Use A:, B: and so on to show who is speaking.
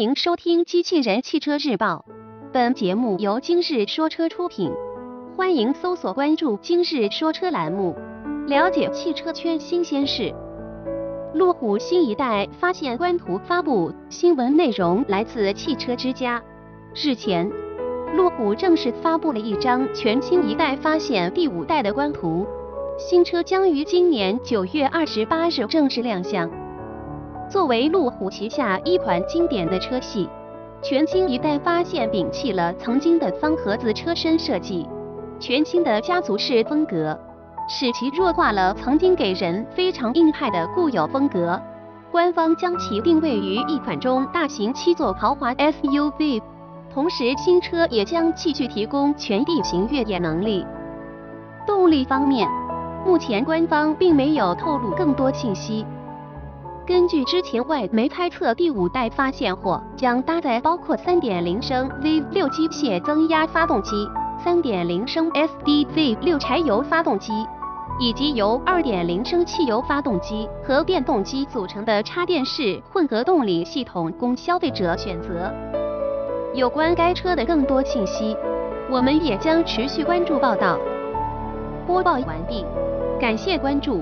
A: 欢迎收听《机器人汽车日报》，本节目由今日说车出品。欢迎搜索关注“今日说车”栏目，了解汽车圈新鲜事。路虎新一代发现官图发布，新闻内容来自汽车之家。日前，路虎正式发布了一张全新一代发现第五代的官图，新车将于今年九月二十八日正式亮相。作为路虎旗下一款经典的车系，全新一代发现摒弃了曾经的方盒子车身设计，全新的家族式风格，使其弱化了曾经给人非常硬派的固有风格。官方将其定位于一款中大型七座豪华 SUV，同时新车也将继续提供全地形越野能力。动力方面，目前官方并没有透露更多信息。根据之前外媒猜测，第五代发现货将搭载包括3.0升 V6 机械增压发动机、3.0升 SDV6 柴油发动机，以及由2.0升汽油发动机和电动机组成的插电式混合动力系统，供消费者选择。有关该车的更多信息，我们也将持续关注报道。播报完毕，感谢关注。